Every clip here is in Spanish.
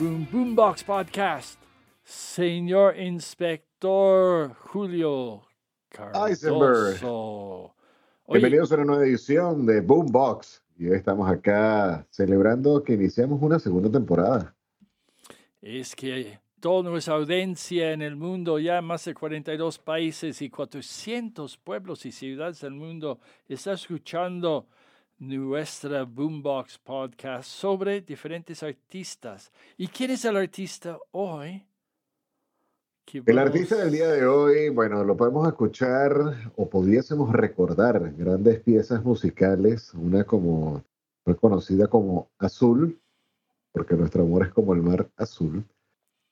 Boom, boom, boombox podcast. Señor Inspector Julio Eisenberg. Cardoso. Oye, Bienvenidos a una nueva edición de Boombox. Y hoy estamos acá celebrando que iniciamos una segunda temporada. es que toda nuestra audiencia en el mundo, ya más de 42 países y 400 pueblos y ciudades del mundo, está escuchando nuestra Boombox podcast sobre diferentes artistas. ¿Y quién es el artista hoy? El artista del día de hoy, bueno, lo podemos escuchar o pudiésemos recordar grandes piezas musicales, una como fue conocida como Azul, porque nuestro amor es como el mar azul.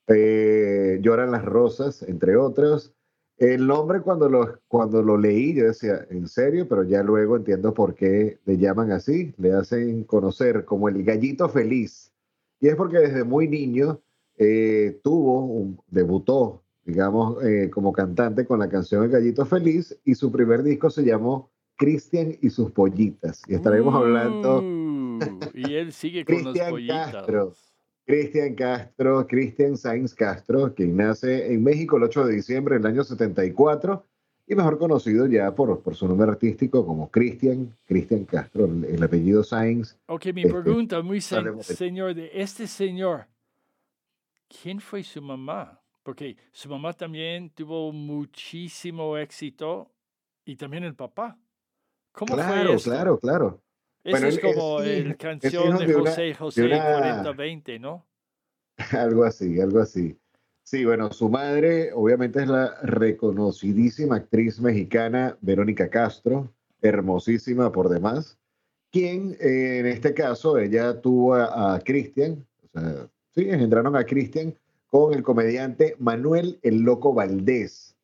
Eh, Lloran las rosas, entre otros. El nombre cuando lo, cuando lo leí, yo decía, en serio, pero ya luego entiendo por qué le llaman así, le hacen conocer como el gallito feliz. Y es porque desde muy niño eh, tuvo, un- debutó, digamos, eh, como cantante con la canción El Gallito Feliz y su primer disco se llamó Cristian y sus pollitas. Y estaremos hablando Uh, y él sigue con pollitos. Castro. Cristian Castro, Cristian Sainz Castro, quien nace en México el 8 de diciembre del año 74 y mejor conocido ya por, por su nombre artístico como Cristian, Cristian Castro, el, el apellido Sainz. Ok, mi Este, pregunta, muy sen- señor, de este señor, ¿quién fue su mamá? Porque su mamá también tuvo muchísimo éxito y también el papá. ¿Cómo fue Claro, esto? claro, claro. Bueno, es es como hijo- el es canción de de una- José José una- 4020, ¿no? Algo así, algo así. Sí, bueno, su madre obviamente es la reconocidísima actriz mexicana Verónica Castro, hermosísima por demás, quien eh, en este caso ella tuvo a, a Cristian, o sea, sí, engendraron a Cristian con el comediante Manuel el Loco Valdés.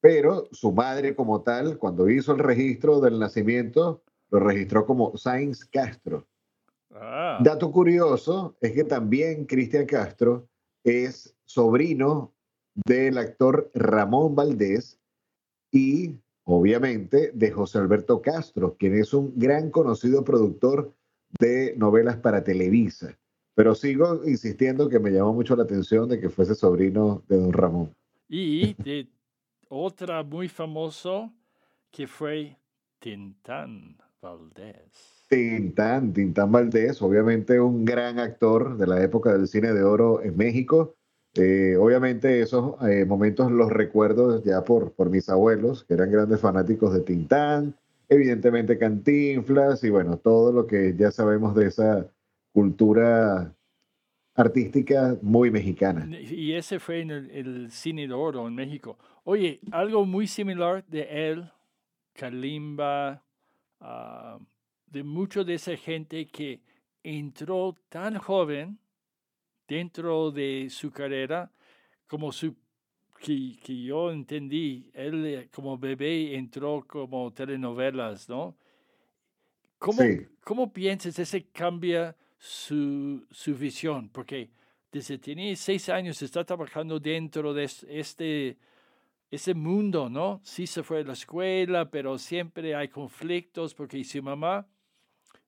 Pero su madre como tal, cuando hizo el registro del nacimiento, lo registró como Sainz Castro. Ah, Dato curioso es que también Cristian Castro es sobrino del actor Ramón Valdés y obviamente de José Alberto Castro, quien es un gran conocido productor de novelas para Televisa. Pero sigo insistiendo que me llamó mucho la atención de que fuese sobrino de don Ramón. y de otra muy famoso que fue Tintán Valdés. Tintán, Tintán Valdés, obviamente un gran actor de la época del cine de oro en México. Eh, obviamente esos eh, momentos los recuerdo ya por, por mis abuelos, que eran grandes fanáticos de Tintán, evidentemente Cantinflas y bueno, todo lo que ya sabemos de esa cultura artística muy mexicana. Y ese fue en el, el cine de oro en México. Oye, algo muy similar de él, Kalimba, ah, de mucho de esa gente que entró tan joven dentro de su carrera como su que, que yo entendí, él eh, como bebé entró como telenovelas, ¿no? ¿Cómo, Sí. ¿cómo piensas ese cambia su, su visión? Porque desde tenía seis años está trabajando dentro de este, ese mundo, ¿no? Sí se fue a la escuela, pero siempre hay conflictos porque su mamá,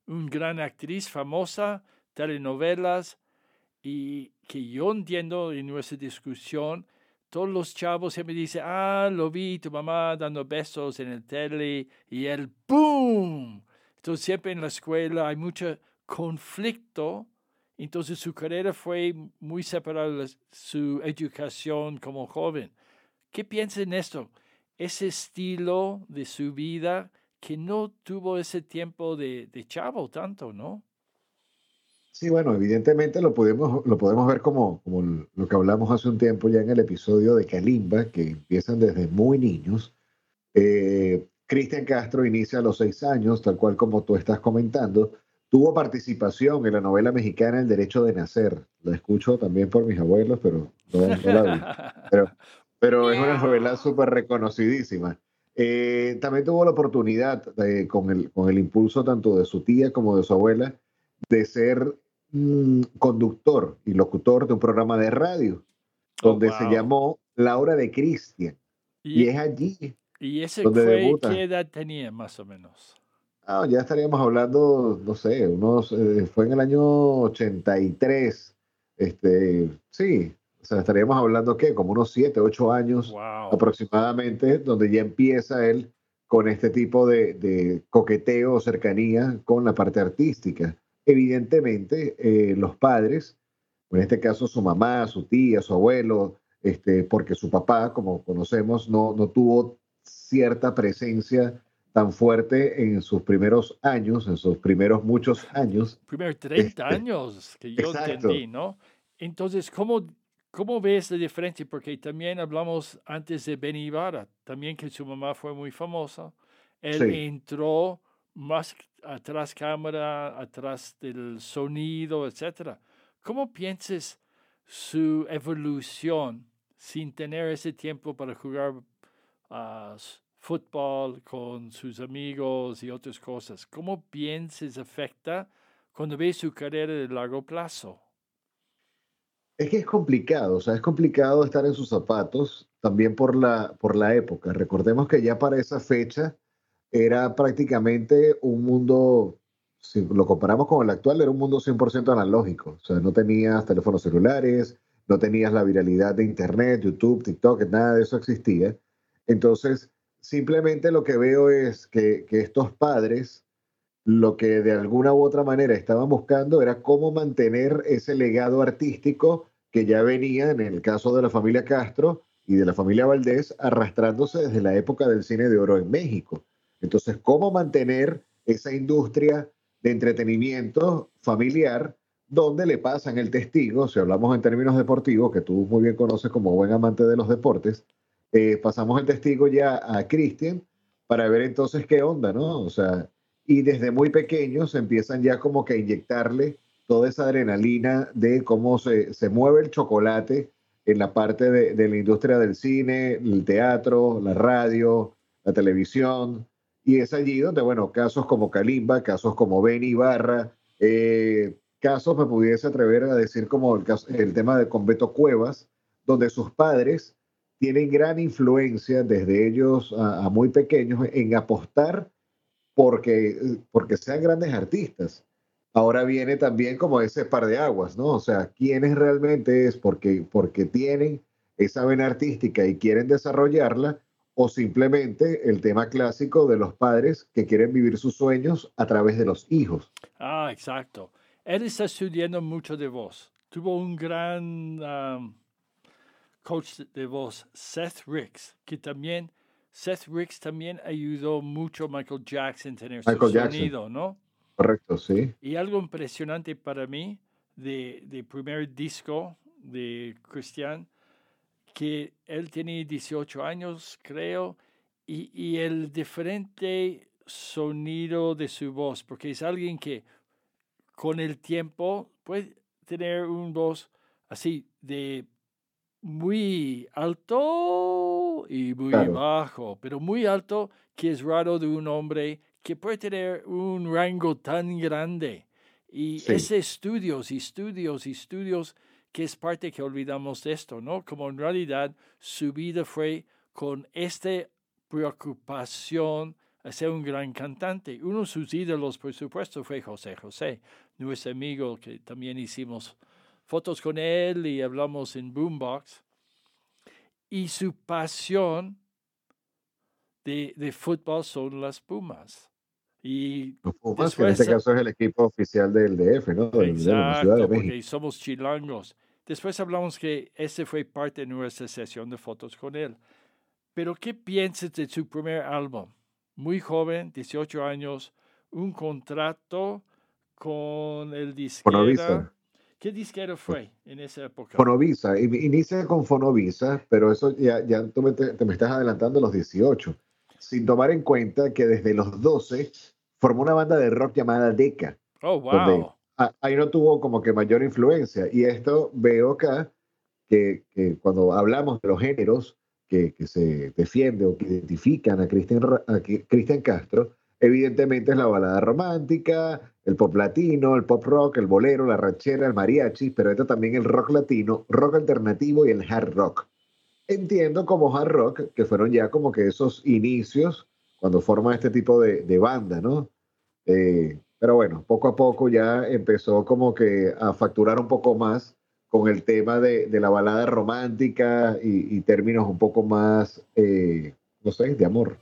una gran actriz famosa, telenovelas, y que yo entiendo en nuestra discusión, todos los chavos siempre dicen, ah, lo vi, tu mamá dando besos en el tele, y el ¡boom! Entonces siempre en la escuela hay mucho conflicto entonces su carrera fue muy separada de su educación como joven. ¿Qué piensa en esto? Ese estilo de su vida que no tuvo ese tiempo de, chavo tanto, ¿no? Sí, bueno, evidentemente lo podemos, lo podemos ver como, como lo que hablamos hace un tiempo ya en el episodio de Kalimba, que empiezan desde muy niños. Eh, Cristian Castro inicia a los seis años, tal cual como tú estás comentando, Tuvo participación en la novela mexicana El Derecho de Nacer. La escucho también por mis abuelos, pero no, la vi. Pero, es una novela súper reconocidísima. Eh, también tuvo la oportunidad, con, el, con el impulso tanto de su tía como de su abuela, de ser mm, conductor y locutor de un programa de radio, oh, donde se llamó La Hora de Cristian. Y, es allí. ¿Y ese fue qué edad tenía más o menos? Ah, ya estaríamos hablando, no sé, unos, eh, fue en el año 83, este, sí, o sea, estaríamos hablando, ¿qué? Como unos 7, 8 años aproximadamente, donde ya empieza él con este tipo de, de, coqueteo o cercanía con la parte artística. Evidentemente, eh, los padres, en este caso su mamá, su tía, su abuelo, este, porque su papá, como conocemos, no, no tuvo cierta presencia tan fuerte en sus primeros años, en sus primeros muchos años. Primeros 30 este, años, que yo entendí, ¿no? Entonces, ¿cómo, ¿cómo ves la diferencia? Porque también hablamos antes de Benny Ibarra, también que su mamá fue muy famosa. Él entró más atrás cámara, atrás del sonido, etc. ¿Cómo piensas su evolución sin tener ese tiempo para jugar uh, fútbol con sus amigos y otras cosas. ¿Cómo piensas afecta cuando ves su carrera de largo plazo? Es que es complicado, o sea, es complicado estar en sus zapatos también por la, por la época. Recordemos que ya para esa fecha era prácticamente un mundo, si lo comparamos con el actual, era un mundo 100% analógico. O sea, no tenías teléfonos celulares, no tenías la viralidad de Internet, YouTube, TikTok, nada de eso existía. Entonces, simplemente lo que veo es que, estos padres lo que de alguna u otra manera estaban buscando era cómo mantener ese legado artístico que ya venía, en el caso de la familia Castro y de la familia Valdés, arrastrándose desde la época del cine de oro en México. Entonces, ¿cómo mantener esa industria de entretenimiento familiar donde le pasan el testigo, si hablamos en términos deportivos, que tú muy bien conoces como buen amante de los deportes, eh, pasamos el testigo ya a Cristian para ver entonces qué onda, ¿no? O sea, y desde muy pequeños empiezan ya como que a inyectarle toda esa adrenalina de cómo se, se mueve el chocolate en la parte de, de, la industria del cine, el teatro, la radio, la televisión. Y es allí donde, bueno, casos como Kalimba, casos como Benny Ibarra, eh, casos me pudiese atrever a decir como el, el tema de Conveto Cuevas, donde sus padres tienen gran influencia desde ellos a, muy pequeños en apostar porque, porque sean grandes artistas. Ahora viene también como ese par de aguas, ¿no? O sea, ¿quiénes realmente es porque, porque tienen esa vena artística y quieren desarrollarla o simplemente el tema clásico de los padres que quieren vivir sus sueños a través de los hijos. Ah, exacto. Él está estudiando mucho de voz. Tuvo un gran coach de voz Seth Ricks, que también Seth Ricks también ayudó mucho a Michael Jackson a tener su sonido, ¿no? Correcto, sí. Y algo impresionante para mí de, de primer disco de Christian, que él tenía 18 años, creo, y, y, el diferente sonido de su voz, porque es alguien que con el tiempo puede tener una voz así de muy alto y muy bajo, pero muy alto que es raro de un hombre que puede tener un rango tan grande. Y ese estudios y estudios y estudios que es parte que olvidamos de esto, ¿no? Como en realidad su vida fue con esta preocupación a ser un gran cantante. Uno de sus ídolos, por supuesto, fue José José, nuestro amigo que también hicimos fotos con él y hablamos en Boombox. Y su pasión de, de fútbol son las Pumas. Y Los Pumas, que en este caso es el equipo oficial del DF, ¿no? De, exacto, la Ciudad de porque México. somos chilangos. Después hablamos que ese fue parte de nuestra sesión de fotos con él. Pero, ¿qué piensas de su primer álbum? Muy joven, 18 años, un contrato con el disquera. Fonovisa. ¿Qué disquero fue en esa época? Fonovisa, in- inicia con Fonovisa, pero eso ya, ya tú me, te, te me estás adelantando a los 18, sin tomar en cuenta que desde los 12 formó una banda de rock llamada Deca. Oh, donde wow. a- ahí no tuvo como que mayor influencia. Y esto veo acá que, que cuando hablamos de los géneros que, que se defiende o que identifican a Cristian a Cristian Castro, evidentemente es la balada romántica, el pop latino, el pop rock, el bolero, la ranchera, el mariachi, pero esto también el rock latino, rock alternativo y el hard rock. Entiendo como hard rock que fueron ya como que esos inicios cuando forma este tipo de, de banda, ¿no? Eh, pero bueno, poco a poco ya empezó como que a facturar un poco más con el tema de, de la balada romántica y, y términos un poco más, eh, no sé, de amor.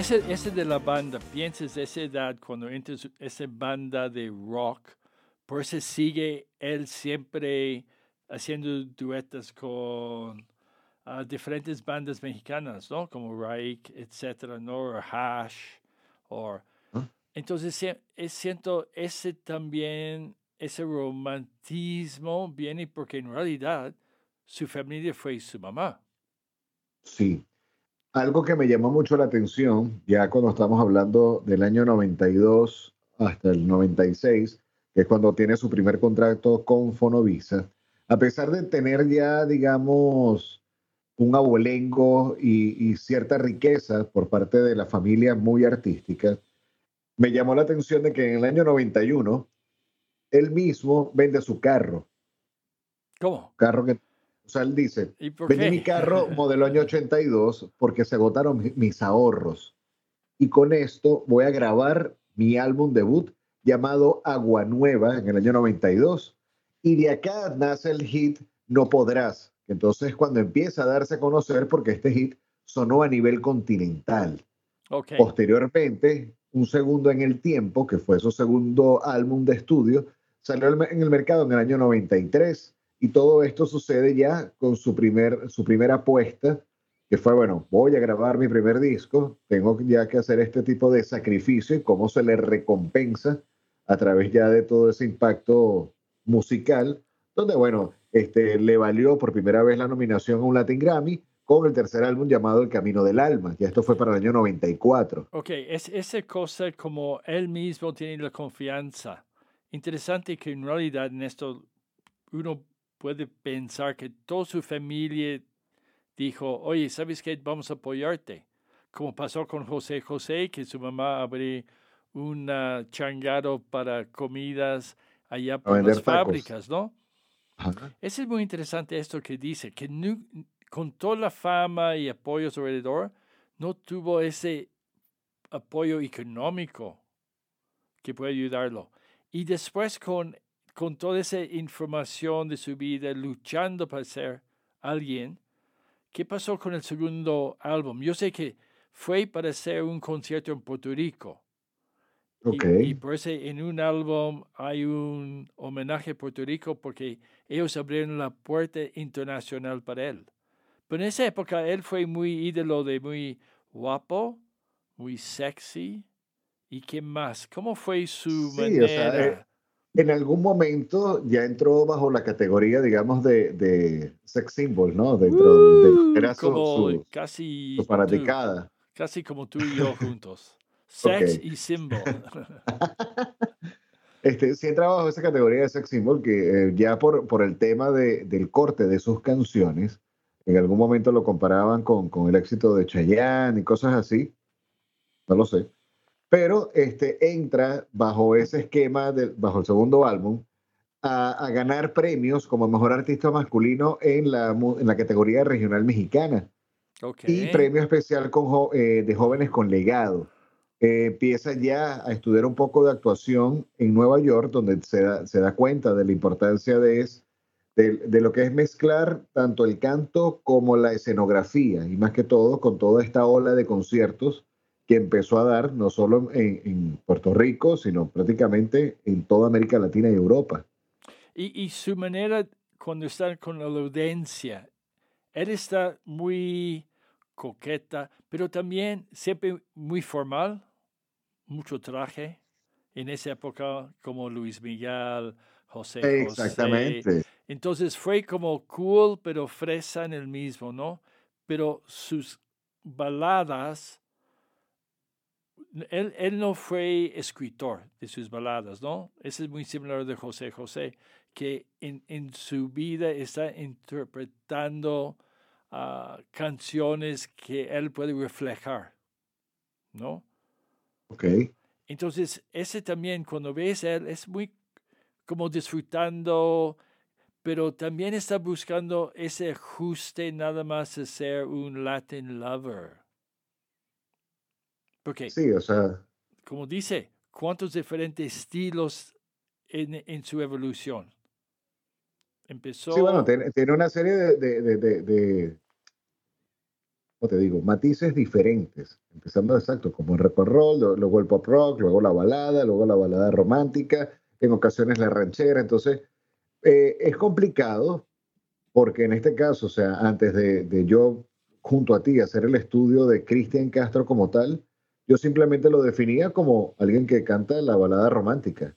Ese, ese de la banda, piensas de esa edad, cuando entras esa banda de rock, por eso sigue él siempre haciendo duetos con ah, diferentes bandas mexicanas, ¿no? Como Reich, etcétera, ¿no? O Hash, o... Entonces, sie- es, siento ese también, ese romantismo viene porque en realidad su familia fue su mamá. Sí. Algo que me llamó mucho la atención, ya cuando estamos hablando del año 92 hasta el 96, que es cuando tiene su primer contrato con Fonovisa, a pesar de tener ya, digamos, un abolengo y, y cierta riqueza por parte de la familia muy artística, me llamó la atención de que en el año 91 él mismo vende su carro, ¿Cómo? carro que, o sea, él dice, ¿Y por Vendí mi carro modelo año 82 porque se agotaron mi- mis ahorros. Y con esto voy a grabar mi álbum debut llamado Agua Nueva en el año 92. Y de acá nace el hit No Podrás. Entonces cuando empieza a darse a conocer porque este hit sonó a nivel continental. Posteriormente, un segundo en el tiempo, que fue su segundo álbum de estudio, salió en el mercado en el año 93 y todo esto sucede ya con su, primer, su primera apuesta, que fue, bueno, voy a grabar mi primer disco, tengo ya que hacer este tipo de sacrificio y cómo se le recompensa a través ya de todo ese impacto musical, donde, bueno, este, le valió por primera vez la nominación a un Latin Grammy con el tercer álbum llamado El Camino del Alma, y esto fue para el año 94. Ok, es esa cosa como él mismo tiene la confianza. Interesante que en realidad en esto uno puede pensar que toda su familia dijo, oye, ¿sabes qué? Vamos a apoyarte. Como pasó con José José, que su mamá abrió un changado para comidas allá por las fábricas, ¿no? Ajá. Eso es muy interesante esto que dice, que nu- con toda la fama y apoyos alrededor, no tuvo ese apoyo económico que puede ayudarlo. Y después con, con toda esa información de su vida, luchando para ser alguien, ¿qué pasó con el segundo álbum? Yo sé que fue para hacer un concierto en Puerto Rico. Y, por eso en un álbum hay un homenaje a Puerto Rico porque ellos abrieron la puerta internacional para él. Pero en esa época él fue muy ídolo de muy guapo, muy sexy. ¿Y qué más? ¿Cómo fue su manera? Eh, en algún momento ya entró bajo la categoría, digamos, de, de sex symbol, ¿no? Dentro de uh, era su, casi su fanaticada. casi como tú y yo juntos. Sex y symbol. Este, sí entra bajo esa categoría de sex symbol que eh, ya por, por el tema de, del corte de sus canciones, en algún momento lo comparaban con, con el éxito de Chayanne y cosas así. No lo sé. Pero este, entra bajo ese esquema, de, bajo el segundo álbum, a, a, ganar premios como mejor artista masculino en la, en la categoría regional mexicana. Y premio especial con, eh, de jóvenes con legado. Eh, empieza ya a estudiar un poco de actuación en Nueva York, donde se da, se da cuenta de la importancia de, es, de, de, lo que es mezclar tanto el canto como la escenografía, y más que todo con toda esta ola de conciertos que empezó a dar no solo en, en Puerto Rico, sino prácticamente en toda América Latina y Europa. Y, y su manera cuando está con la audiencia, él está muy coqueta, pero también siempre muy formal mucho traje en esa época, como Luis Miguel, José Exactamente. Entonces fue como cool, pero fresa en el mismo, ¿no? Pero sus baladas, él, él no fue escritor de sus baladas, ¿no? Ese es muy similar de José José, que en, en su vida está interpretando uh, canciones que él puede reflejar, ¿no? Ok. Entonces, ese también, cuando ves él, es muy como disfrutando, pero también está buscando ese ajuste nada más de ser un Latin lover. Porque, sí, o sea. Como dice, ¿cuántos diferentes estilos en, en su evolución? Empezó. Sí, bueno, tiene, una serie de, de, de, de te digo, matices diferentes, empezando exacto, como el rock and roll, luego el pop rock, luego la balada, luego la balada romántica, en ocasiones la ranchera, entonces eh, es complicado porque en este caso, o sea, antes de, de yo junto a ti hacer el estudio de Cristian Castro como tal, yo simplemente lo definía como alguien que canta la balada romántica,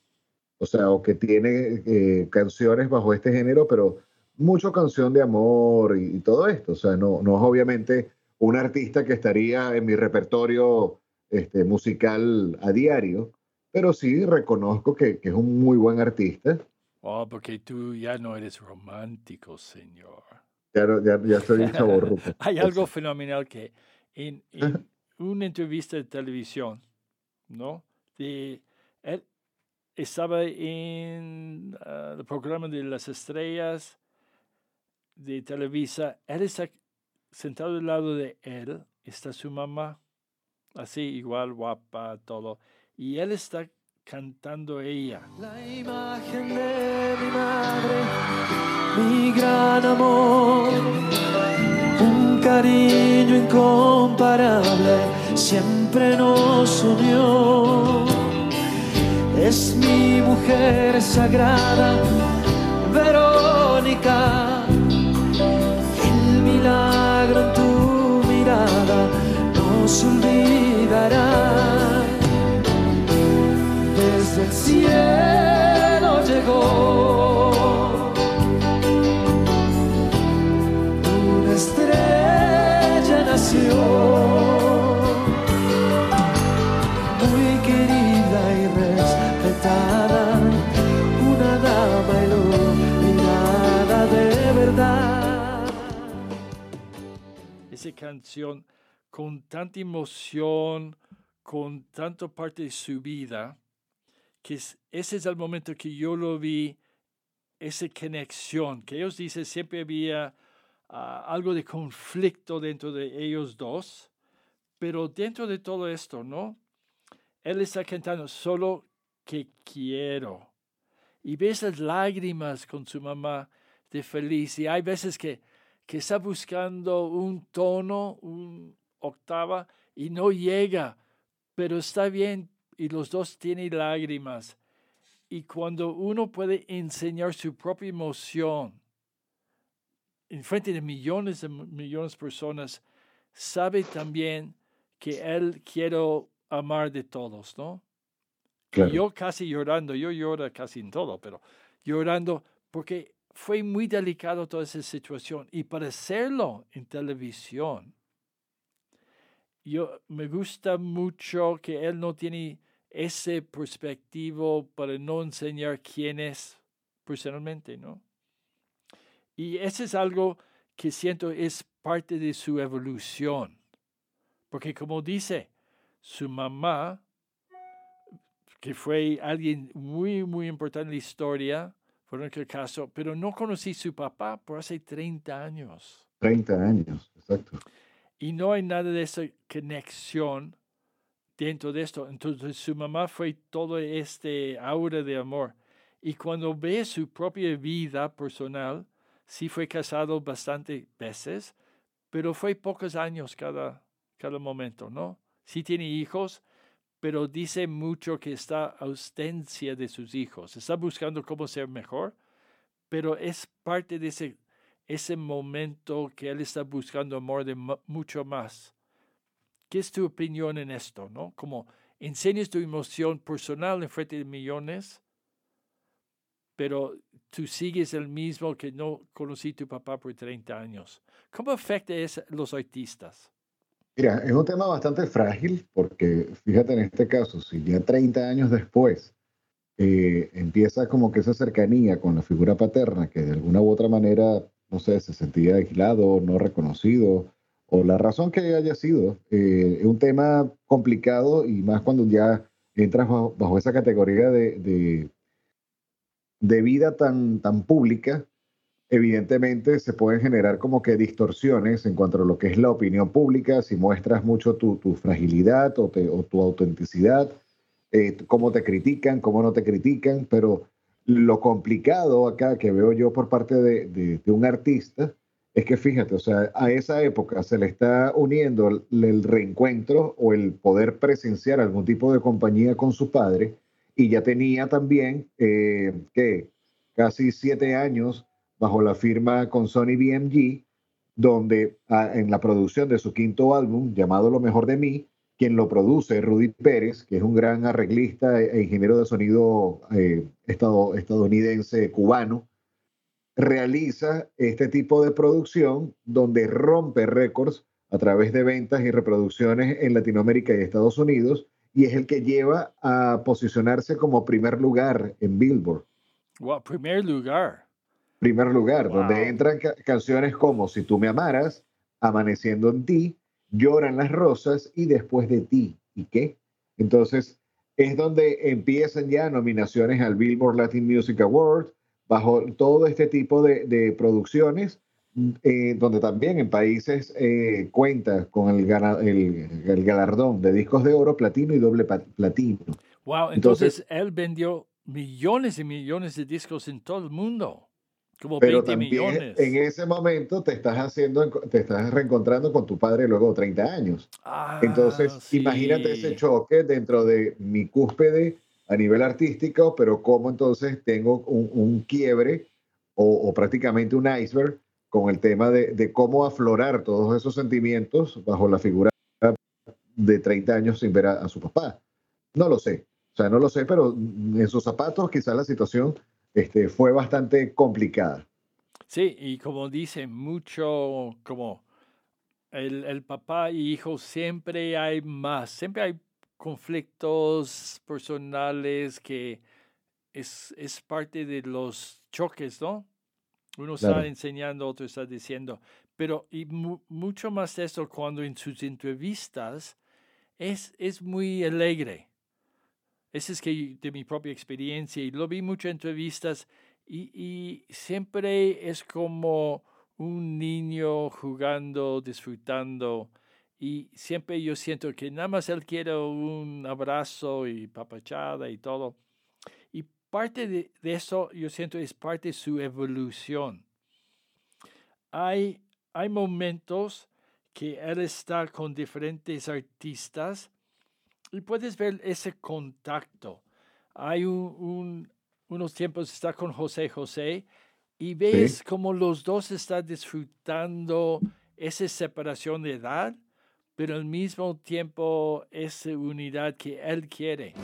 o sea, o que tiene eh, canciones bajo este género, pero mucho canción de amor y, y, todo esto, o sea, no, no es obviamente un artista que estaría en mi repertorio este, musical a diario, pero sí reconozco que, que, es un muy buen artista. Oh, porque tú ya no eres romántico, señor. Ya, ya, ya estoy chaborruco. Hay algo fenomenal que en, en una entrevista de televisión, ¿no? De, él estaba en uh, el programa de las estrellas de Televisa. Él está sentado al lado de él está su mamá, así igual guapa, todo, y él está cantando ella. La imagen de mi madre, mi gran amor, cariño incomparable, siempre nos unió. Es mi mujer sagrada, Verónica milagro en tu mirada no se olvidará. Desde el cielo canción con tanta emoción, con tanta parte de su vida, que ese es el momento que yo lo vi, esa conexión, que ellos dicen siempre había uh, algo de conflicto dentro de ellos dos, pero dentro de todo esto, ¿no? él está cantando solo que quiero. Y ves las lágrimas con su mamá de feliz. Y hay veces que, que está buscando un tono, un octava, y no llega, pero está bien. Y los dos tienen lágrimas. Y cuando uno puede enseñar su propia emoción en frente de millones de millones de personas, sabe también que Él quiere amar de todos, ¿no? Yo casi llorando, yo lloro casi en todo, pero llorando porque fue muy delicado toda esa situación. Y para hacerlo en televisión, yo me gusta mucho que él no tiene ese perspectivo para no enseñar quién es personalmente, ¿no? Y eso es algo que siento es parte de su evolución. Porque como dice, su mamá, que fue alguien muy, muy importante en la historia, por aquel caso, pero no conocí su papá por hace 30 años. 30 años, exacto. Y no hay nada de esa conexión dentro de esto. Entonces su mamá fue todo este aura de amor. Y cuando ve su propia vida personal, sí fue casado bastante veces, pero fue pocos años cada, cada momento, ¿no? Sí tiene hijos, pero dice mucho que está ausencia de sus hijos. Está buscando cómo ser mejor, pero es parte de ese, ese momento que él está buscando amor de mucho más. ¿Qué es tu opinión en esto, no? Como enseñas tu emoción personal en frente de millones, pero tú sigues el mismo que no conocí tu papá por 30 años. ¿Cómo afecta eso a los artistas? Mira, es un tema bastante frágil porque fíjate en este caso, si ya 30 años después eh, empieza como que esa cercanía con la figura paterna que de alguna u otra manera, no sé, se sentía aislado, no reconocido, o la razón que haya sido, eh, es un tema complicado y más cuando ya entras bajo, esa categoría de de vida tan, tan pública, evidentemente se pueden generar como que distorsiones en cuanto a lo que es la opinión pública, si muestras mucho tu, fragilidad o, tu autenticidad, eh, cómo te critican, cómo no te critican, pero lo complicado acá que veo yo por parte de, un artista es que fíjate, o sea, a esa época se le está uniendo el, el reencuentro o el poder presenciar algún tipo de compañía con su padre y ya tenía también, eh, que casi siete años bajo la firma con Sony BMG, donde ah, en la producción de su quinto álbum, llamado Lo Mejor de Mí, quien lo produce, Rudy Pérez, que es un gran arreglista e, e ingeniero de sonido eh, estadounidense cubano, realiza este tipo de producción donde rompe récords a través de ventas y reproducciones en Latinoamérica y Estados Unidos y es el que lleva a posicionarse como primer lugar en Billboard. Wow, primer lugar. Primer lugar, donde entran canciones como Si tú me amaras, Amaneciendo en ti, Lloran las rosas y Después de ti. ¿Y qué? Entonces, es donde empiezan ya nominaciones al Billboard Latin Music Awards, bajo todo este tipo de, de producciones eh, donde también en países eh, cuenta con el, el, galardón de discos de oro, platino y doble platino. Wow, entonces, él vendió millones y millones de discos en todo el mundo. Como pero 20 millones. En ese momento te estás haciendo, te estás reencontrando con tu padre luego de 30 años. Ah, entonces, imagínate ese choque dentro de mi cúspide a nivel artístico, pero cómo entonces tengo un, quiebre o, o prácticamente un iceberg con el tema de, cómo aflorar todos esos sentimientos bajo la figura de 30 años sin ver a, su papá. No lo sé, o sea, no lo sé, pero en sus zapatos quizás la situación este, fue bastante complicada. Sí, y como dice mucho, como el, el papá y hijo, siempre hay más, siempre hay conflictos personales que es, es parte de los choques, ¿no? Uno está enseñando, otro está diciendo. Pero y mucho más de eso cuando en sus entrevistas es, es muy alegre. Ese es que de mi propia experiencia y lo vi mucho en entrevistas y, y siempre es como un niño jugando, disfrutando y siempre yo siento que nada más él quiere un abrazo y papachada y todo. Y parte de, eso yo siento es parte de su evolución. Hay, hay momentos que él está con diferentes artistas y puedes ver ese contacto. Hay un, unos tiempos está con José José y ves como los dos están disfrutando esa separación de edad, pero al mismo tiempo esa unidad que él quiere.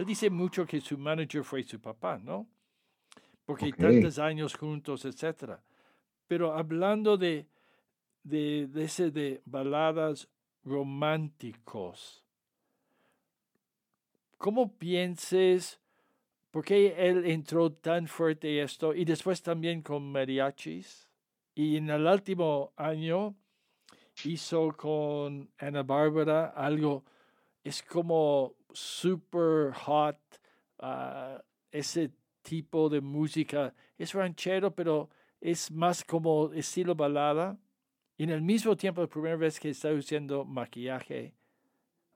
Él dice mucho que su manager fue su papá, ¿no? Porque tantos años juntos, etc. Pero hablando de, de, de, ese, de baladas románticos, ¿cómo pienses, por qué él entró tan fuerte esto y después también con mariachis? Y en el último año hizo con Ana Bárbara algo, es como super hot, ah, ese tipo de música. Es ranchero, pero es más como estilo balada. Y en el mismo tiempo, la primera vez que está usando maquillaje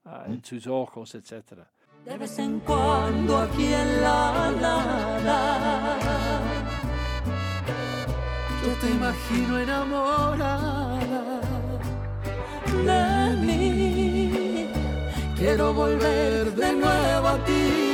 ah, en sus ojos, etc. De vez en cuando aquí en la nada, yo te imagino enamorada de mí quiero volver de nuevo a ti.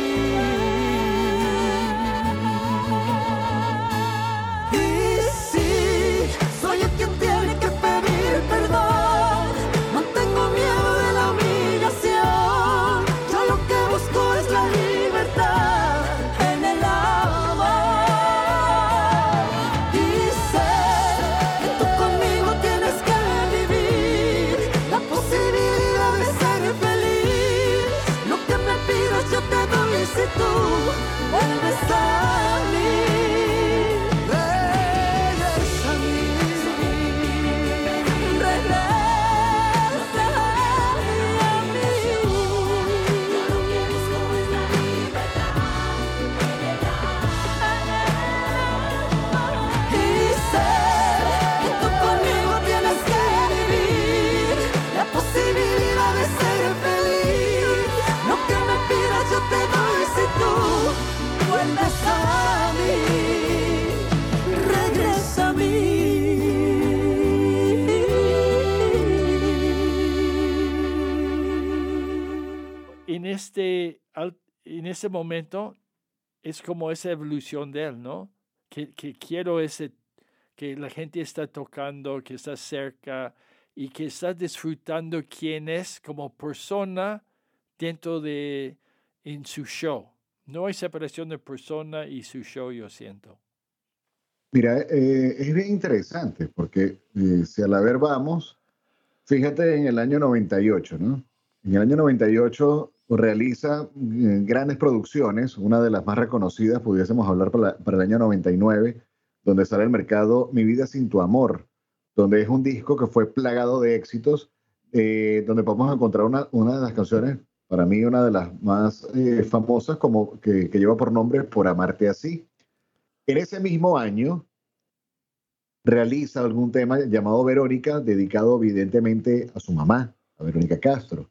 Este, en ese momento es como esa evolución de él, ¿no? Que, que quiero ese, que la gente está tocando, que está cerca y que está disfrutando quién es como persona dentro de, en su show. No hay separación de persona y su show, yo siento. Mira, eh, es bien interesante porque eh, si a la ver vamos, fíjate en el año 98, ¿no? En el año 98 realiza eh, grandes producciones, una de las más reconocidas, pudiésemos hablar para, el año 99, donde sale al mercado Mi vida sin tu amor, donde es un disco que fue plagado de éxitos, eh, donde podemos encontrar una, una de las canciones para mí una de las más eh, famosas, como que, lleva por nombre Por Amarte Así. En ese mismo año realiza algún tema llamado Verónica, dedicado evidentemente a su mamá, a Verónica Castro.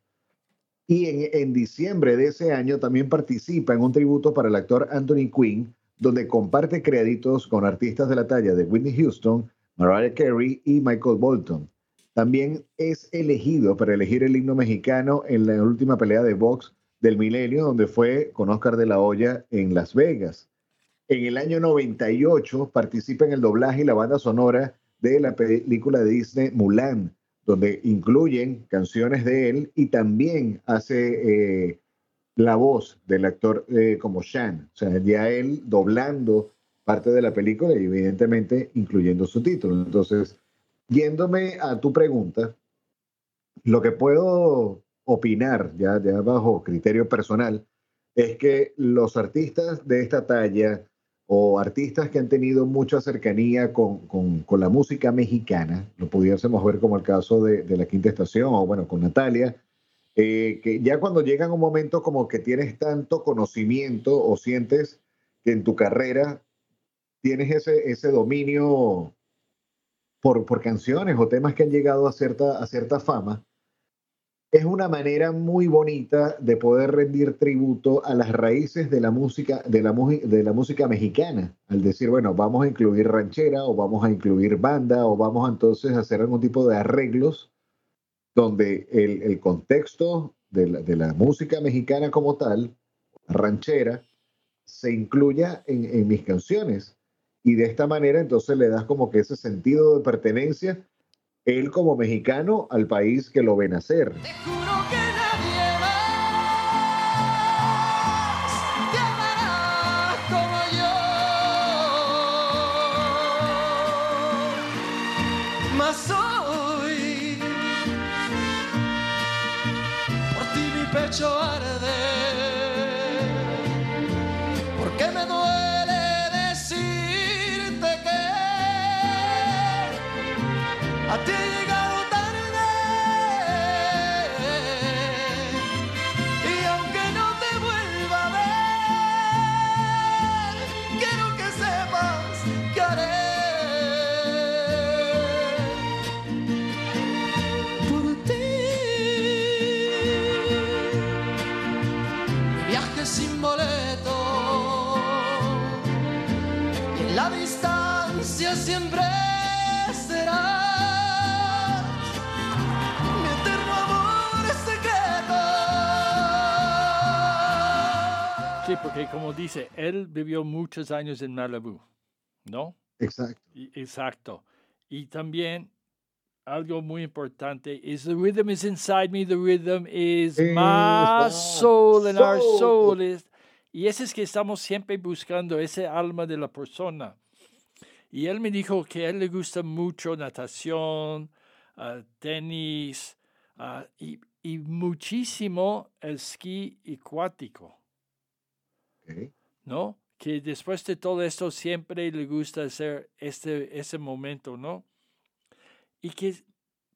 Y en, en, diciembre de ese año también participa en un tributo para el actor Anthony Quinn, donde comparte créditos con artistas de la talla de Whitney Houston, Mariah Carey y Michael Bolton. También es elegido para elegir el himno mexicano en la última pelea de box del milenio, donde fue con Oscar de la Hoya en Las Vegas. En el año 98 participa en el doblaje y la banda sonora de la película de Disney Mulan, donde incluyen canciones de él y también hace eh, la voz del actor eh, como Shan. O sea, ya él doblando parte de la película y evidentemente incluyendo su título. Entonces, yéndome a tu pregunta, lo que puedo opinar, ya, ya bajo criterio personal, es que los artistas de esta talla o artistas que han tenido mucha cercanía con, con, la música mexicana, lo pudiésemos ver como el caso de, de la Quinta Estación o bueno, con Natalia, eh, que ya cuando llegan un momento como que tienes tanto conocimiento o sientes que en tu carrera tienes ese, ese dominio por, por canciones o temas que han llegado a cierta, a cierta fama, es una manera muy bonita de poder rendir tributo a las raíces de la música, de la, de la música mexicana. Al decir, bueno, vamos a incluir ranchera o vamos a incluir banda o vamos entonces a hacer algún tipo de arreglos donde el, el contexto de la, de la, música mexicana como tal, ranchera, se incluya en, en mis canciones y de esta manera entonces le das como que ese sentido de pertenencia, él como mexicano, al país que lo ven hacer. Sí, porque como dice, él vivió muchos años en Malibu, ¿no? Exacto. exacto. Y también algo muy importante is the rhythm is inside me, the rhythm is my soul and our soul is. Y ese es que estamos siempre buscando, ese alma de la persona. Y él me dijo que a él le gusta mucho natación, uh, tenis uh, y, y muchísimo el esquí acuático. ¿no? Que después de todo esto siempre le gusta hacer este, ese momento, ¿no? Y que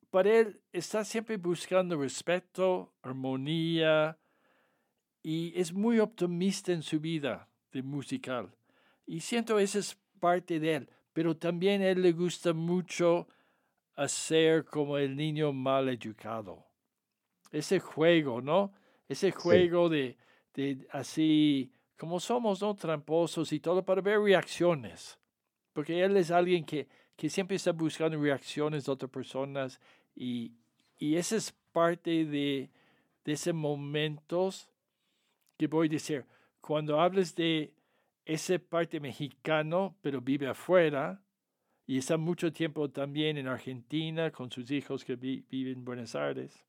para él está siempre buscando respeto, armonía, y es muy optimista en su vida de musical. Y siento esa es parte de él, pero también a él le gusta mucho hacer como el niño mal educado. Ese juego, ¿no? Ese juego de, de así como somos, ¿no? Tramposos y todo, para ver reacciones. Porque él es alguien que, que siempre está buscando reacciones de otras personas y, y esa es parte de, de esos momentos que voy a decir. Cuando hables de ese parte mexicano, pero vive afuera, y está mucho tiempo también en Argentina con sus hijos que viven en Buenos Aires.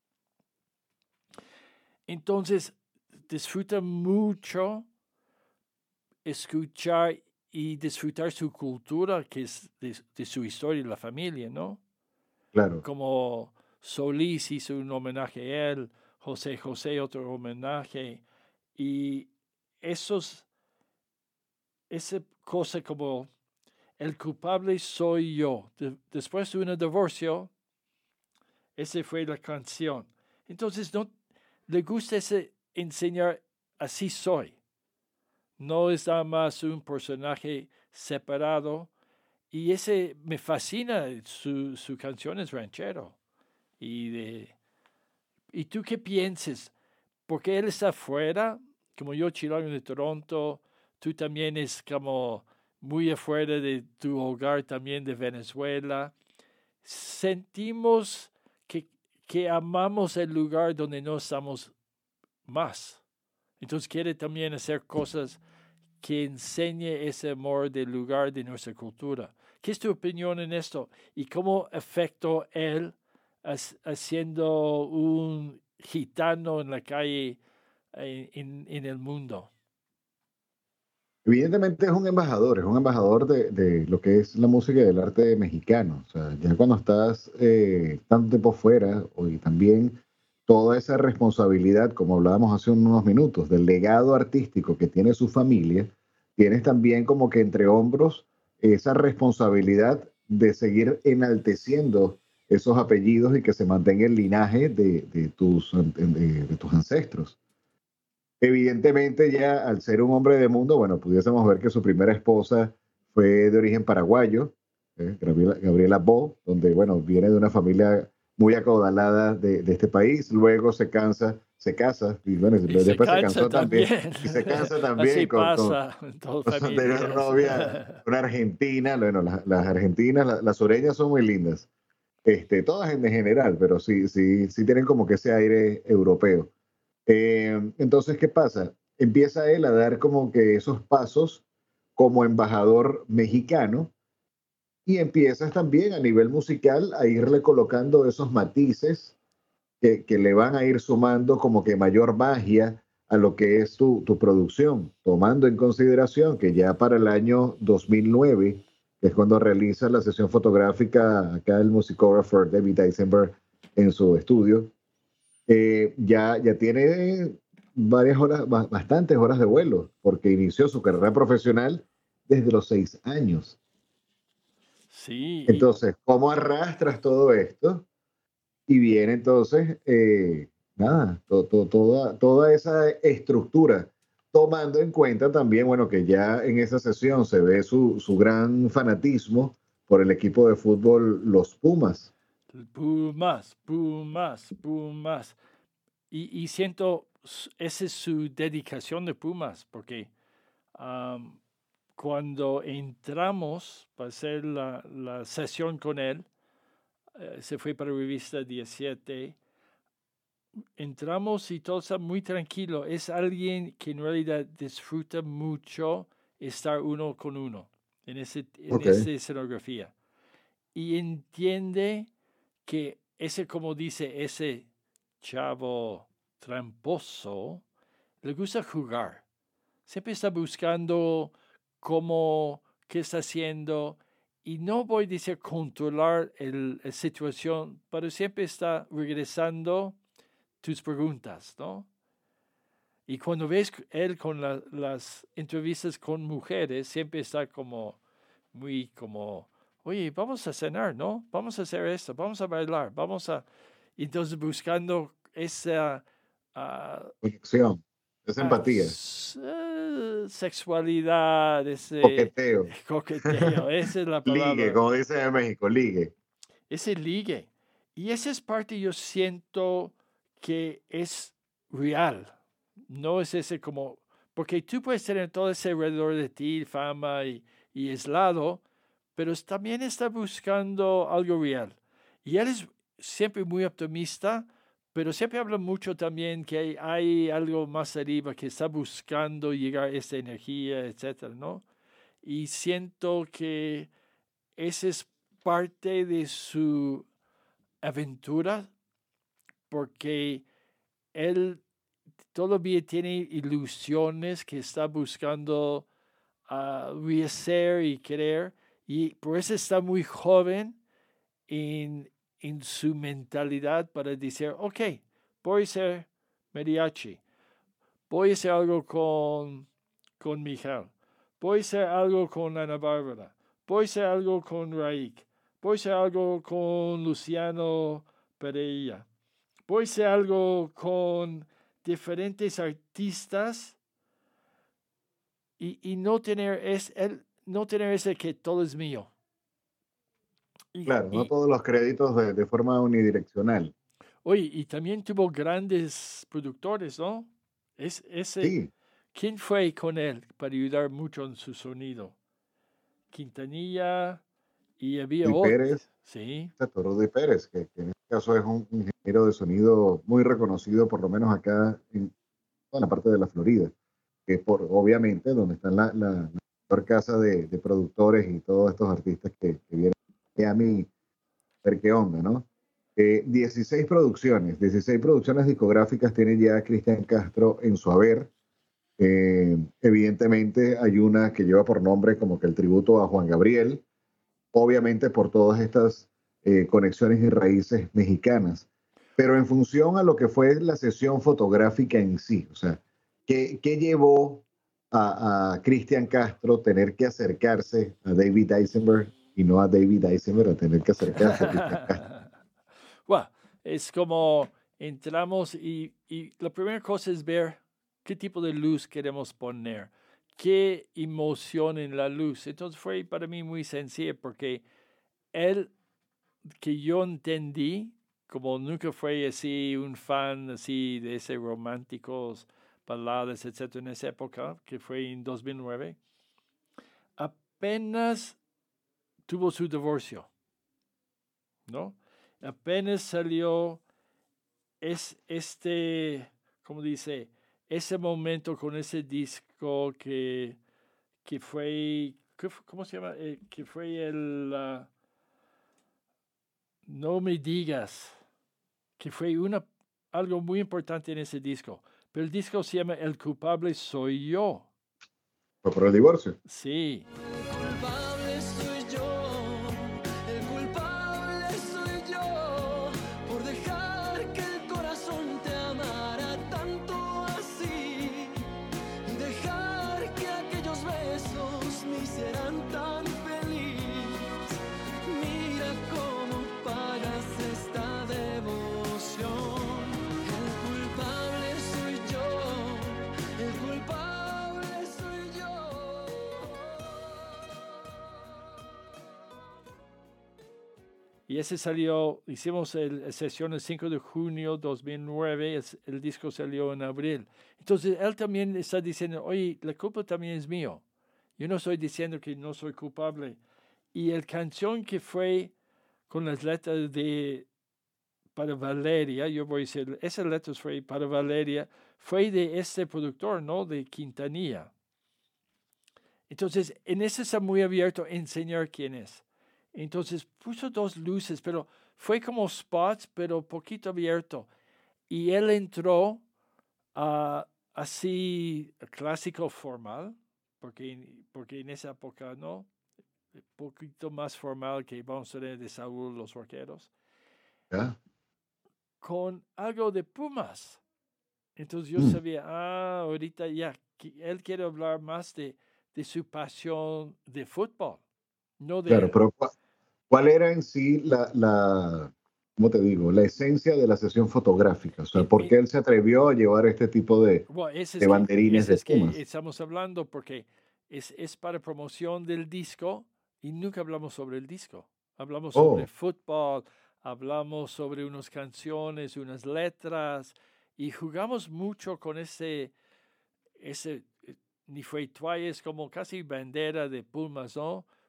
Entonces, disfruta mucho escuchar y disfrutar su cultura, que es de, su historia y la familia, ¿no? Claro. Como Solís hizo un homenaje a él, José José otro homenaje, y esos, esa cosa como el culpable soy yo. después de un divorcio, esa fue la canción. Entonces, no, le gusta ese enseñar, así soy. No es nada más un personaje separado. Y ese me fascina, su, su canción es ranchero. Y, de, ¿Y tú qué piensas? Porque él está afuera, como yo, chilango de Toronto, tú también es como muy afuera de tu hogar también de Venezuela. Sentimos que, que amamos el lugar donde no estamos más. Entonces quiere también hacer cosas que enseñe ese amor del lugar de nuestra cultura. ¿Qué es tu opinión en esto? ¿Y cómo afectó él haciendo un gitano en la calle eh, en, en, el mundo? Evidentemente es un embajador, es un embajador de, de, lo que es la música y el arte mexicano. O sea, ya cuando estás eh, tanto tiempo fuera, y también toda esa responsabilidad, como hablábamos hace unos minutos, del legado artístico que tiene su familia, tienes también como que entre hombros esa responsabilidad de seguir enalteciendo esos apellidos y que se mantenga el linaje de, tus, de, tus ancestros. Evidentemente ya al ser un hombre de mundo, bueno, pudiésemos ver que su primera esposa fue de origen paraguayo, ¿eh? Gabriela, Gabriela Bo, donde, bueno, viene de una familia muy acaudalada de, de, este país, luego se cansa, se casa, y bueno, después se, cansó también. Y se casa también Así con, pasa con, con anterior novia, una argentina, bueno, las, las argentinas, las, las, sureñas son muy lindas, este, todas en general, pero sí, sí, sí tienen como que ese aire europeo. Eh, entonces, ¿qué pasa? Empieza él a dar como que esos pasos como embajador mexicano, y empiezas también a nivel musical a irle colocando esos matices que, que, le van a ir sumando como que mayor magia a lo que es tu, tu, producción, tomando en consideración que ya para el año 2009, que es cuando realiza la sesión fotográfica acá el musicógrafo David Eisenberg en su estudio, eh, ya, ya tiene varias horas, bastantes horas de vuelo, porque inició su carrera profesional desde los seis años. Sí. Entonces, ¿cómo arrastras todo esto? Y viene entonces, eh, nada, toda, toda esa estructura, tomando en cuenta también, bueno, que ya en esa sesión se ve su, su gran fanatismo por el equipo de fútbol Los Pumas. Pumas, Pumas, Pumas. Y, y siento, esa es su dedicación de Pumas, porque um, cuando entramos para hacer la, la sesión con él, eh, se fue para revista 17, entramos y todo está muy tranquilo. Es alguien que en realidad disfruta mucho estar uno con uno en, ese, en esa escenografía. Y entiende que ese, como dice, ese chavo tramposo, le gusta jugar. Siempre está buscando cómo, qué está haciendo. Y no voy a decir controlar la situación, pero siempre está regresando tus preguntas, ¿no? Y cuando ves él con la- las entrevistas con mujeres, siempre está como muy como, oye, vamos a cenar, ¿no? Vamos a hacer esto, vamos a bailar, vamos a... Entonces buscando esa... ah, Conexión, esa ah, empatía, eh, sexualidad, ese coqueteo, coqueteo, esa es la palabra. ligue, como dice en México, ligue. ese ligue. Y esa es parte, yo siento que es real. No es ese como, porque tú puedes tener todo ese alrededor de ti, fama y, y aislado, pero también está buscando algo real. Y él es siempre muy optimista, pero siempre habla mucho también que hay, algo más arriba que está buscando llegar a esa energía, etcétera, ¿no? Y siento que esa es parte de su aventura, porque él todavía tiene ilusiones que está buscando ah, rehacer y querer, y por eso está muy joven en, en su mentalidad para decir, ok, voy a ser mariachi, voy a hacer algo con, con Miguel, voy a hacer algo con Ana Bárbara, voy a hacer algo con Raik, voy a hacer algo con Luciano Pereira, voy a hacer algo con diferentes artistas y, y no tener es el, no tener ese que todo es mío. Y- Claro, no y- todos los créditos de, de forma unidireccional. Oye, y también tuvo grandes productores, ¿no? Es, ese, Sí, ¿Quién fue con él para ayudar mucho en su sonido? Quintanilla y había Rudy otro. Pérez. Sí, Rudy Pérez, que, que en este caso es un ingeniero de sonido muy reconocido, por lo menos acá en toda la parte de la Florida, que es por, obviamente, donde están la, la, la casa de, productores y todos estos artistas que, que vienen a a ver qué onda, ¿no? Eh, 16 producciones, 16 producciones discográficas tiene ya Cristian Castro en su haber. Eh, evidentemente hay una que lleva por nombre como que el tributo a Juan Gabriel, obviamente por todas estas eh, conexiones y raíces mexicanas, pero en función a lo que fue la sesión fotográfica en sí, o sea, ¿qué, qué llevó a, a Cristian Castro tener que acercarse a David Eisenberg y no a David Eisenberg a tener que acercarse a Cristian Castro? Bueno, es como entramos y, y la primera cosa es ver qué tipo de luz queremos poner, qué emoción en la luz. Entonces fue para mí muy sencillo porque él, que yo entendí, como nunca fue así un fan así de ese románticos, baladas, etcétera, en esa época, que fue en 2009, apenas tuvo su divorcio, ¿no? apenas salió es este, como dice, ese momento con ese disco que, que fue, ¿qué fu- ¿cómo se llama? Eh, que fue el ah, No me digas, que fue una, algo muy importante en ese disco. Pero el disco se llama El culpable soy yo. Por el divorcio. Sí. Y ese salió, hicimos el, sesión el 5 de junio 2009, es- el disco salió en abril. Entonces él también está diciendo, oye, la culpa también es mío. Yo no estoy diciendo que no soy culpable. Y el canción que fue con las letras de para Valeria, yo voy a decir, esas letras fue para Valeria, fue de este productor, ¿no? De Quintanilla. Entonces, en ese está muy abierto enseñar quién es. Entonces puso dos luces, pero fue como spots, pero poquito abierto. Y él entró ah, así clásico formal, porque, porque en esa época no, poquito más formal que vamos a tener de Saúl los ¿ya? con algo de Pumas. Entonces yo Mm. sabía, ah, ahorita ya, él quiere hablar más de, de su pasión de fútbol, no de... Claro, pero ¿cuál, era en sí la, la, ¿cómo te digo? La esencia de la sesión fotográfica. O sea, ¿por qué él se atrevió a llevar este tipo de... Bueno, ese de es que- banderines ese de es que estamos hablando porque es, es para promoción del disco y nunca hablamos sobre el disco. Hablamos sobre Oh. fútbol, hablamos sobre unas canciones, unas letras y jugamos mucho con ese, ese eh, ni fue es como casi bandera de Pumas,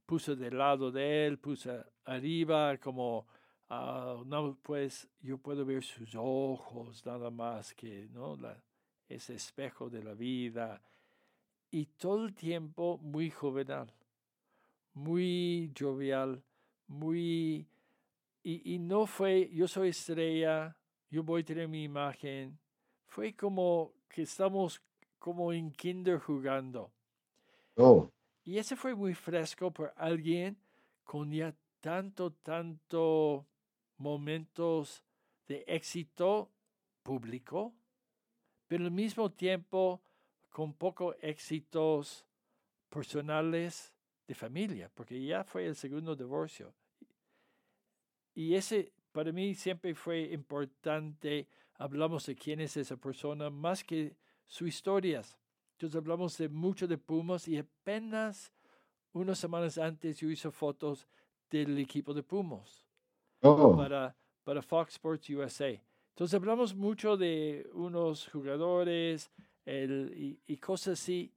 ¿no? Puso del lado de él, puso arriba como, ah, no, pues yo puedo ver sus ojos nada más que, ¿no? La, ese espejo de la vida. Y todo el tiempo muy juvenil, muy jovial, muy... Y, y no fue, yo soy estrella, yo voy a tener mi imagen. Fue como que estamos como en kinder jugando. Oh, Y ese fue muy fresco por alguien con ya tanto, tanto momentos de éxito público, pero al mismo tiempo con pocos éxitos personales de familia, porque ya fue el segundo divorcio. Y ese para mí siempre fue importante hablamos de quién es esa persona más que sus historias. Entonces hablamos de mucho de Pumas y apenas unas semanas antes yo hice fotos del equipo de Pumas Oh, para, para Fox Sports USA. Entonces hablamos mucho de unos jugadores el, y, y cosas así.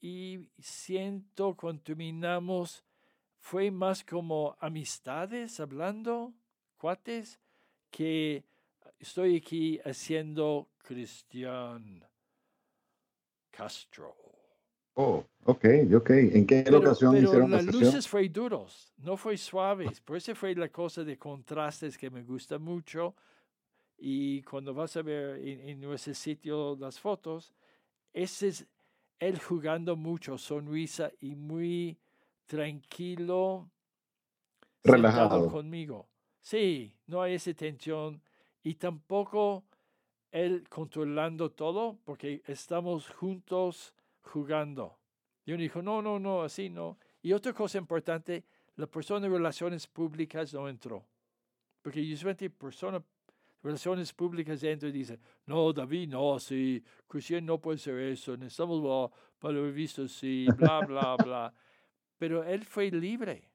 Y siento cuando terminamos, fue más como amistades hablando, cuates, que estoy aquí haciendo Cristian Castro. oh, ok, ok. ¿En qué Pero, ocasión pero hicieron la las sesión? luces fue duros, no fue suaves. Por eso fue la cosa de contrastes que me gusta mucho. Y cuando vas a ver en, en nuestro sitio las fotos, ese es él jugando mucho, sonrisa y muy tranquilo, Relajado. conmigo. Sí, no hay esa tensión y tampoco él controlando todo porque estamos juntos jugando. Y uno dijo, no, no, no, así no. Y otra cosa importante, la persona de relaciones públicas no entró. Porque usualmente persona de relaciones públicas entra y dice, no, David, no, así, Cristian no puede ser eso, necesitamos lo- para lo visto así, bla, bla, bla. Pero él fue libre.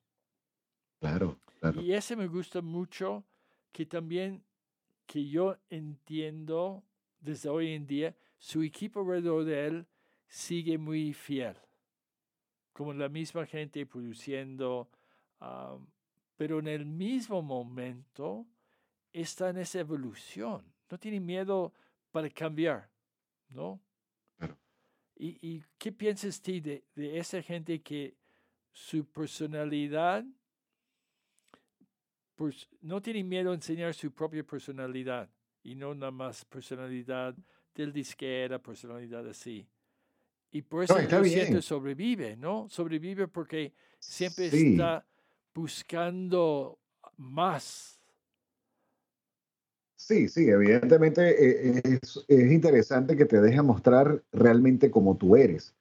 Claro, claro. Y ese me gusta mucho, que también, que yo entiendo desde hoy en día, su equipo alrededor de él sigue muy fiel. Como la misma gente produciendo, am, pero en el mismo momento está en esa evolución. No tiene miedo para cambiar, ¿no? Claro. ¿Y, y qué piensas tú de, de esa gente que su personalidad pues, no tiene miedo a enseñar su propia personalidad y no nada más personalidad del disquera, personalidad así. Y por eso yo bien. siento sobrevive, ¿no? Sobrevive porque siempre Sí. está buscando más. Sí, sí, evidentemente eh, es, es interesante que te deje mostrar realmente como tú eres.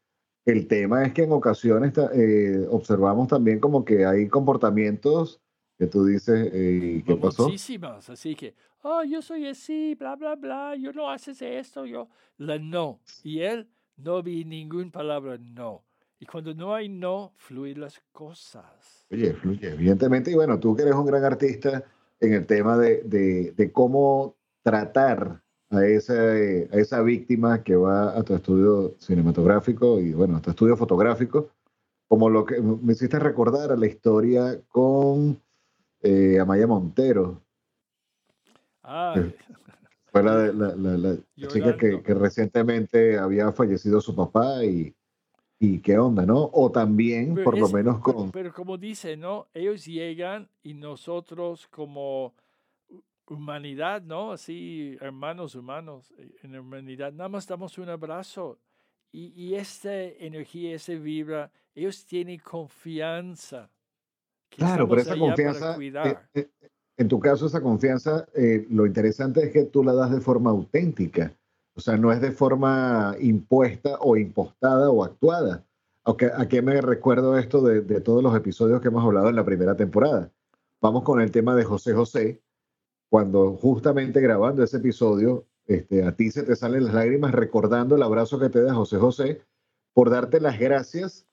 El tema es que en ocasiones eh, observamos también como que hay comportamientos que tú dices, eh, ¿qué pasó? Muchísimas. Así que, oh, yo soy así, bla, bla, bla, yo no haces esto, yo. La no. Y él no vi ninguna palabra no. Y cuando no hay no, fluyen las cosas. Oye, fluye, evidentemente, y bueno, tú que eres un gran artista en el tema de, de- de cómo tratar a esa, a esa víctima que va a tu estudio cinematográfico y bueno, a tu estudio fotográfico, como lo que me hiciste recordar a la historia con eh, Amaya Montero, Ah, Sí. fue la, de- la, la- la chica que, recientemente había fallecido su papá y, y qué onda, ¿no? O también, Pero por lo menos con... Pero, como dice, ¿no? Ellos llegan y nosotros como hu- humanidad, ¿no? Así, hermanos humanos eh, en la humanidad, nada más damos un abrazo. Y, y esta energía, esa vibra, ellos tienen confianza. Claro, pero esa confianza, eh, eh, en tu caso, esa confianza, eh, lo interesante es que tú la das de forma auténtica. O sea, no es de forma impuesta o impostada o actuada. Aunque, ¿A qué me recuerdo esto de, de todos los episodios que hemos hablado en la primera temporada? Vamos con el tema de José José. Cuando justamente grabando ese episodio, este, a ti se te salen las lágrimas recordando el abrazo que te da José José por darte las gracias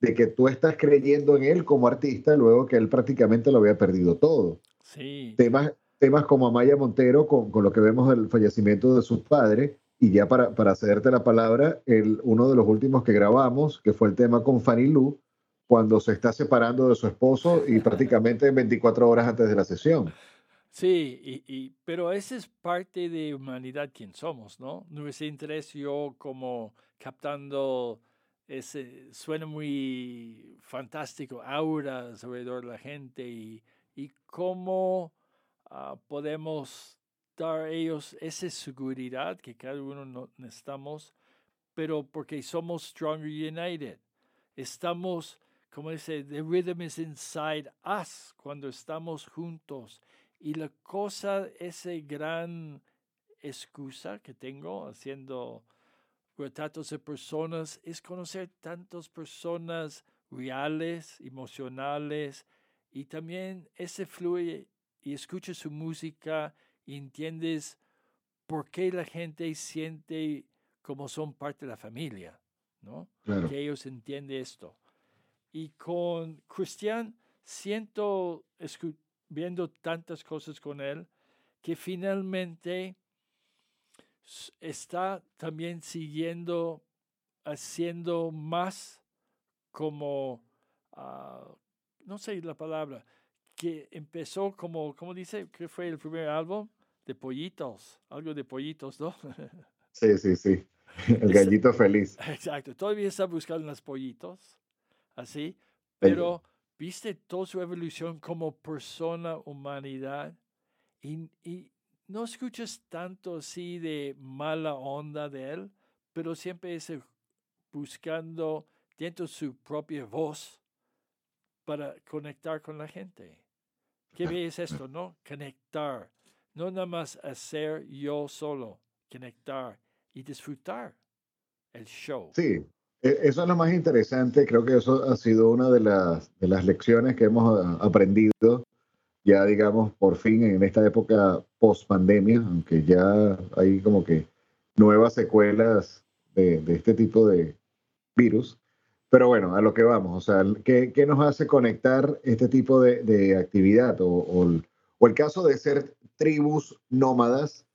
de que tú estás creyendo en él como artista luego que él prácticamente lo había perdido todo. Sí. Temas, temas como Amaya Montero, con, con lo que vemos del fallecimiento de su padre, y ya para, para cederte la palabra, el, uno de los últimos que grabamos, que fue el tema con Fanny Lu, cuando se está separando de su esposo y prácticamente 24 horas antes de la sesión. Sí, y, y- pero esa es parte de humanidad quien somos, ¿no? Nuestro interés, yo como captando ese, suena muy fantástico, auras alrededor de la gente y, y cómo ah, podemos dar a ellos esa seguridad que cada uno no- necesitamos, pero porque somos Stronger United. Estamos, como dice, the rhythm is inside us cuando estamos juntos. Y la cosa, esa gran excusa que tengo haciendo retratos de personas es conocer tantas personas reales, emocionales, y también ese fluye y escuchas su música y entiendes por qué la gente siente como son parte de la familia, ¿no? Que ellos entienden esto. Y con Cristian siento, viendo tantas cosas con él, que finalmente está también siguiendo, haciendo más como, ah, no sé la palabra, que empezó como, ¿cómo dice? ¿Qué fue el primer álbum? De pollitos, algo de pollitos, ¿no? Sí, sí, sí. El gallito feliz. Exacto. Todavía está buscando los pollitos, así. Pero, ¿viste toda su evolución como persona, humanidad? Y, y no escuchas tanto así de mala onda de él, pero siempre es buscando dentro de su propia voz para conectar con la gente. ¿Qué ves esto, no? Conectar. No nada más hacer yo solo, conectar y disfrutar el show. Sí, e, eso es lo más interesante. Creo que eso ha sido una de las, de las lecciones que hemos ah, aprendido ya, digamos, por fin en esta época post pandemia, aunque ya hay como que nuevas secuelas de, este tipo de virus. Pero bueno, a lo que vamos, o sea, ¿qué, qué nos hace conectar este tipo de, actividad? O, o, o, el, caso de ser tribus nómadas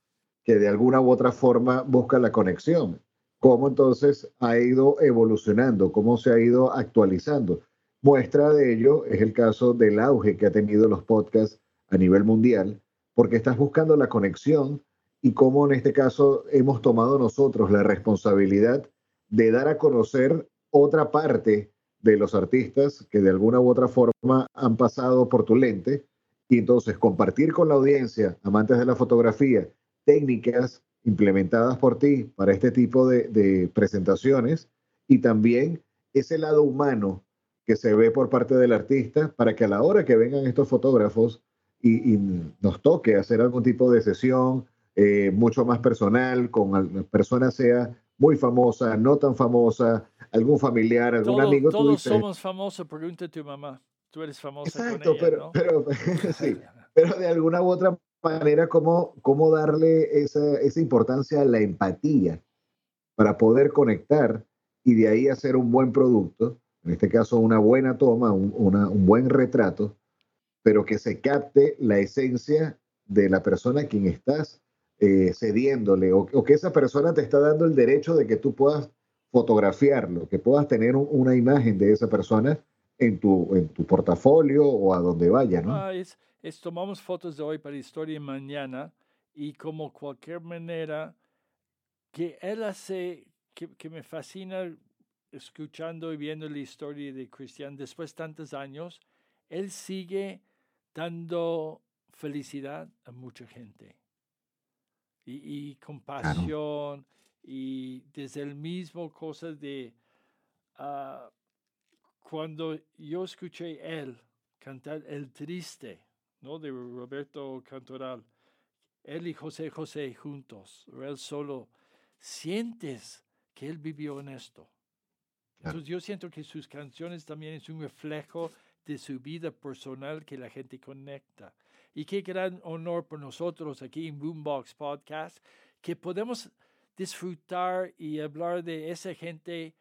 que de alguna u otra forma buscan la conexión. ¿Cómo entonces ha ido evolucionando? ¿Cómo se ha ido actualizando? Muestra de ello es el caso del auge que ha tenido los podcasts a nivel mundial, porque estás buscando la conexión y cómo en este caso hemos tomado nosotros la responsabilidad de dar a conocer otra parte de los artistas que de alguna u otra forma han pasado por tu lente. Y entonces compartir con la audiencia, amantes de la fotografía, técnicas implementadas por ti para este tipo de, de presentaciones y también ese lado humano que se ve por parte del artista para que a la hora que vengan estos fotógrafos y, nos toque hacer algún tipo de sesión eh, mucho más personal, con la persona sea muy famosa, no tan famosa, algún familiar, algún amigo. Todos somos famosos, pregunta a tu mamá. Tú eres famosa Exacto, con ella, pero, pero, sí, pero de alguna u otra manera, ¿cómo, cómo darle esa, esa importancia a la empatía para poder conectar y de ahí hacer un buen producto? En este caso, una buena toma, un, una, un buen retrato, pero que se capte la esencia de la persona a quien estás eh, cediéndole o, o, que esa persona te está dando el derecho de que tú puedas fotografiarlo, que puedas tener un, una imagen de esa persona en tu, en tu portafolio o a donde vaya, ¿no? Ah, es, es, tomamos fotos de hoy para Historia Mañana y como cualquier manera que él hace, que, que me fascina escuchando y viendo la historia de Cristian después de tantos años, él sigue dando felicidad a mucha gente. Y, y compasión, y desde el mismo cosa de uh, cuando yo escuché él cantar El Triste, ¿no? De Roberto Cantoral, él y José José juntos, él solo, sientes que él vivió en esto. Entonces yo siento que sus canciones también es un reflejo de su vida personal que la gente conecta. Y qué gran honor por nosotros aquí en Boombox Podcast que podemos disfrutar y hablar de esa gente,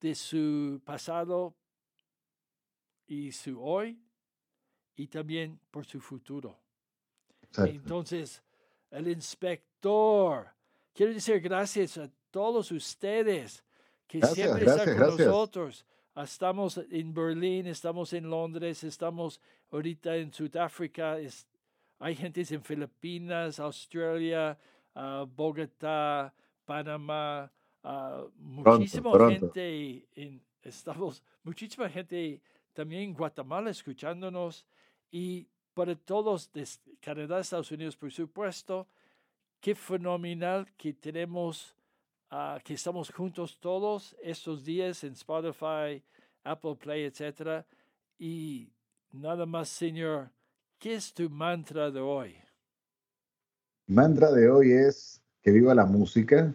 de su pasado y su hoy, y también por su futuro. Entonces, el inspector, quiero decir gracias a todos ustedes que siempre está con nosotros. Estamos en Berlín, estamos en Londres, estamos ahorita en Sudáfrica, hay gente en Filipinas, Australia, uh, Bogotá, Panamá, uh, muchísima gente en, estamos, muchísima gente también en Guatemala escuchándonos. Y para todos de Canadá, Estados Unidos, por supuesto, qué fenomenal que tenemos uh, que estamos juntos todos estos días en Spotify, Apple Play, etc. Y nada más, Señor, ¿qué es tu mantra de hoy? mantra de hoy es que viva la música,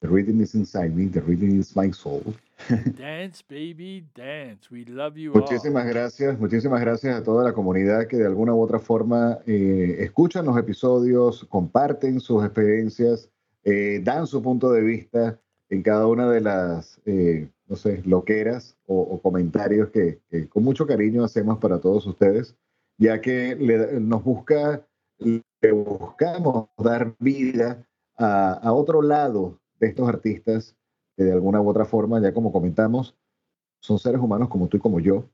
The Reading is Inside Me, The Reading is My Soul. Dance, baby, dance. We love you muchísimas gracias, muchísimas gracias a toda la comunidad que de alguna u otra forma eh, escuchan los episodios, comparten sus experiencias, eh, dan su punto de vista en cada una de las, eh, no sé, loqueras o, comentarios que, con mucho cariño hacemos para todos ustedes, ya que nos busca, le buscamos dar vida a, a otro lado de estos artistas que de alguna u otra forma, ya como comentamos, son seres humanos como tú y como yo,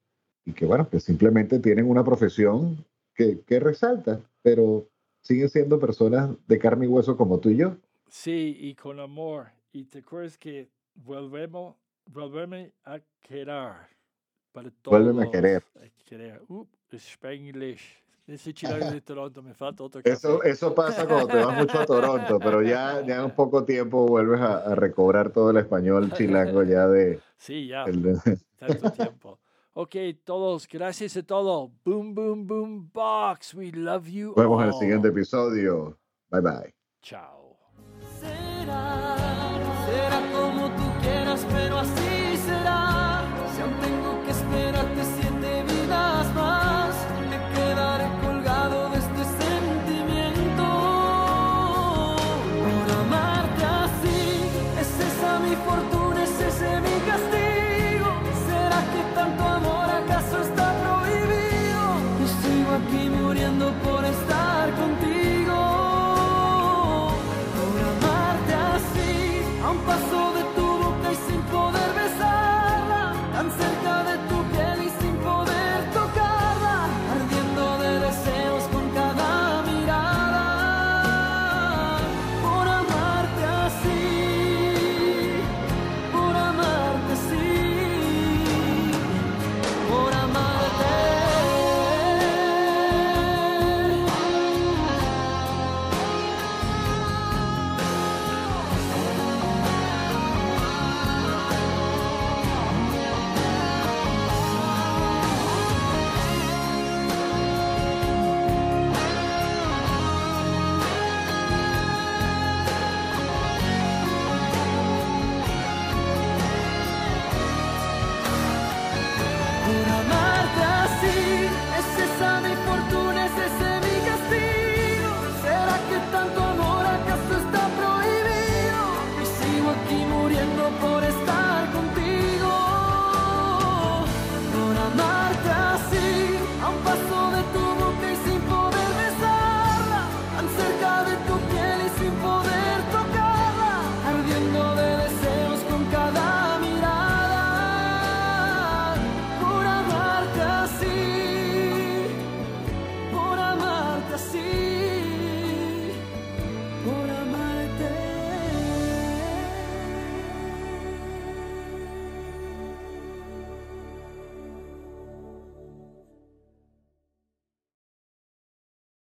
y que bueno, que simplemente tienen una profesión que, que resalta, pero siguen siendo personas de carne y hueso como tú y yo. Sí, y con amor. Y te acuerdas que volvemos, volveme a querer. Para todos. Vuélveme a querer. A querer. Uh, Spanglish. Ese chilango de Toronto me falta otro Eso, eso pasa cuando te vas mucho a Toronto, pero ya, ya en un poco tiempo vuelves a, recobrar todo el español chilango ya de... Sí, ya. Tanto tiempo. Ok, todos, gracias a todos. Boom, boom, boom, box. We love you. Nos vemos en el siguiente episodio. Bye, bye. Chao. Será como tú quieras, pero así será. Si aún tengo que esperarte siete vidas más, me quedaré colgado de este sentimiento. Por amarte así, es esa mi fortuna, es ese mi castigo. ¿Será que tanto amor acaso está prohibido? Y sigo aquí muriendo por esta